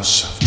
House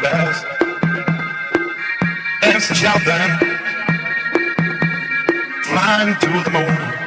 the bells. Dance and shout. Flying to the moon.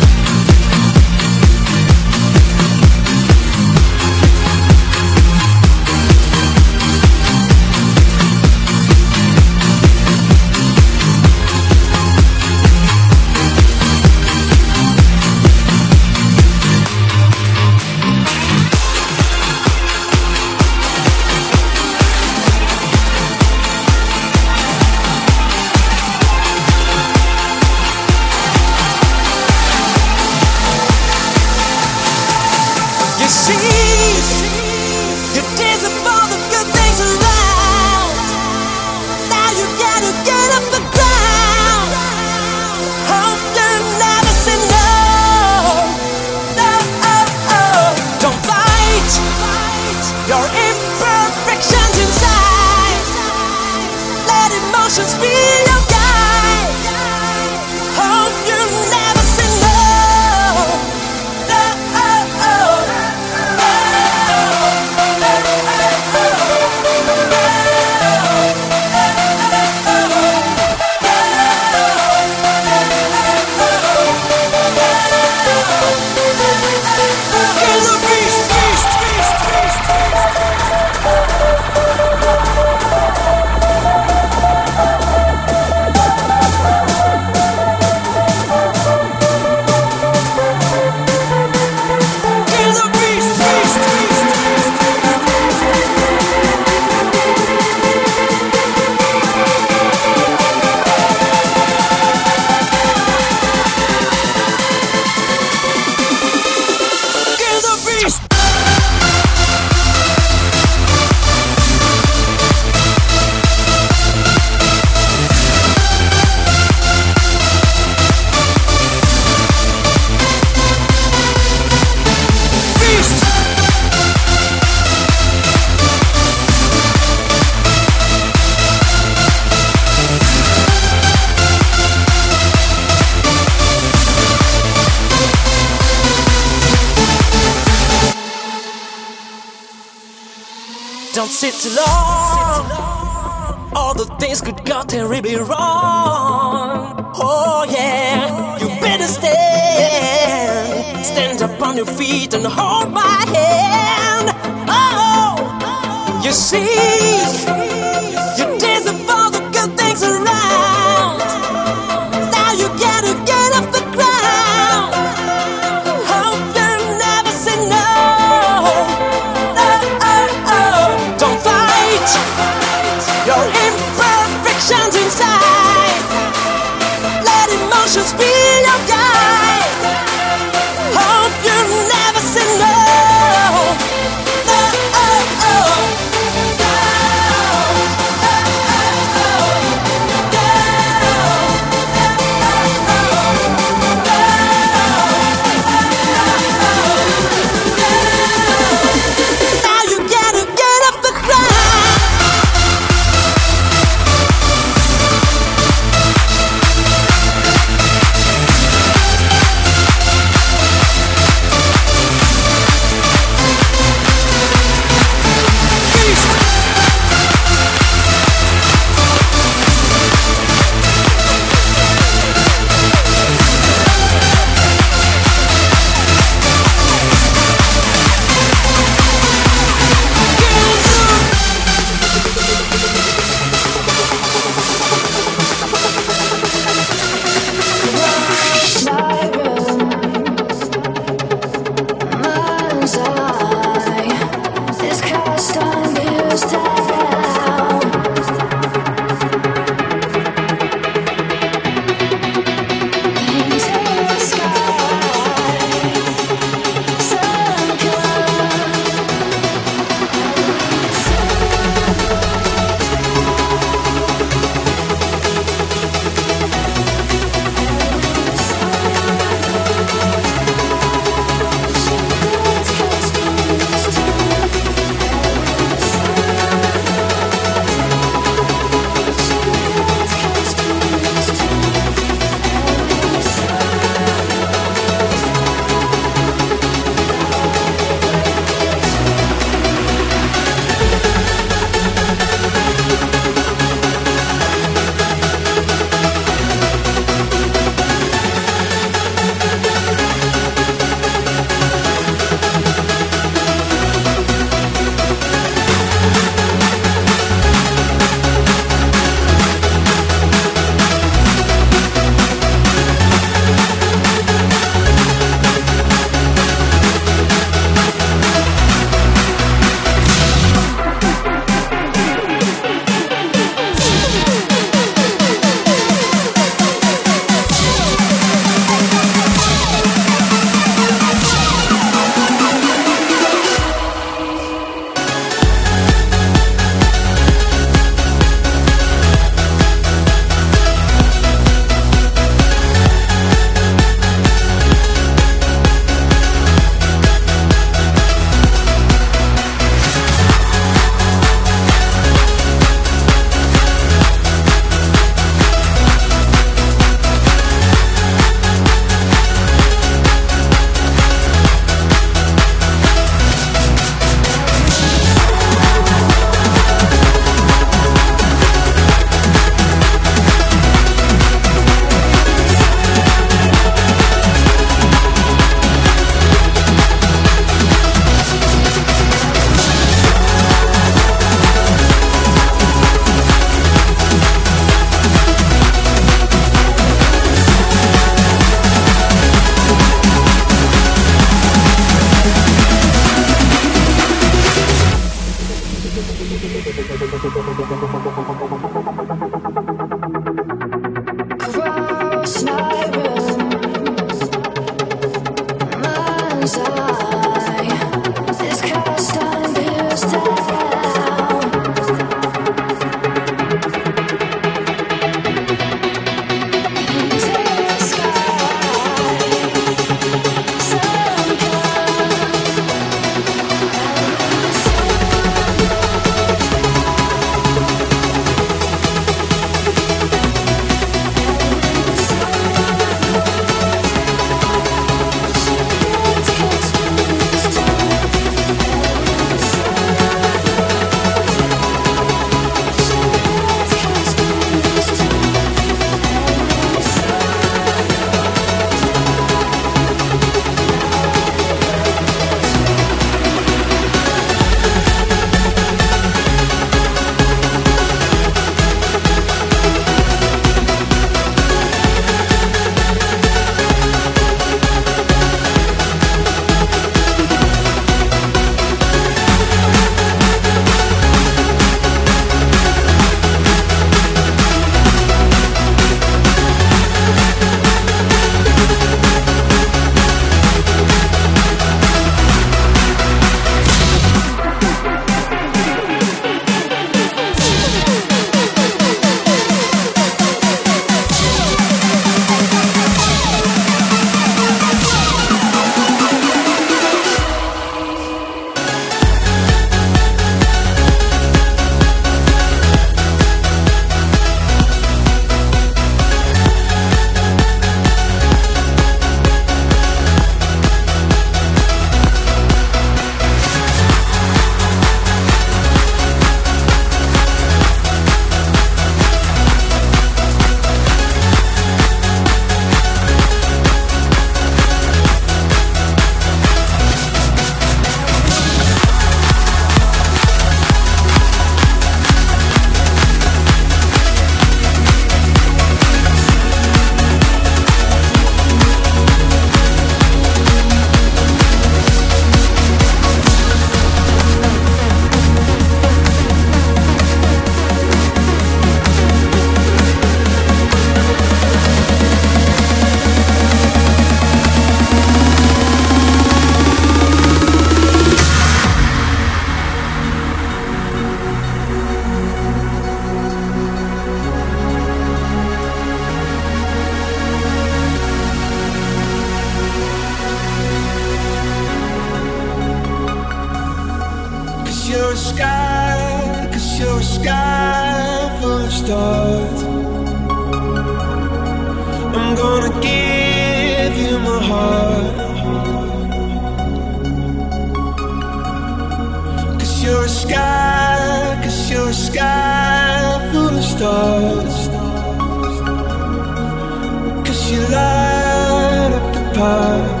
Light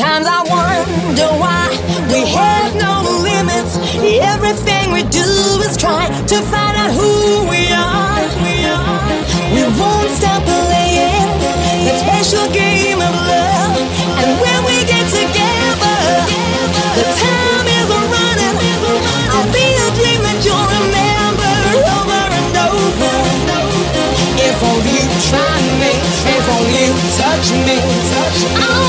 Sometimes I wonder why we have no limits. Everything we do is try to find out who we are. We won't stop playing the special game of love. And when we get together, the time is running. I'll be a dream that you'll remember over and over. If only you try me, if only you touch me, touch me.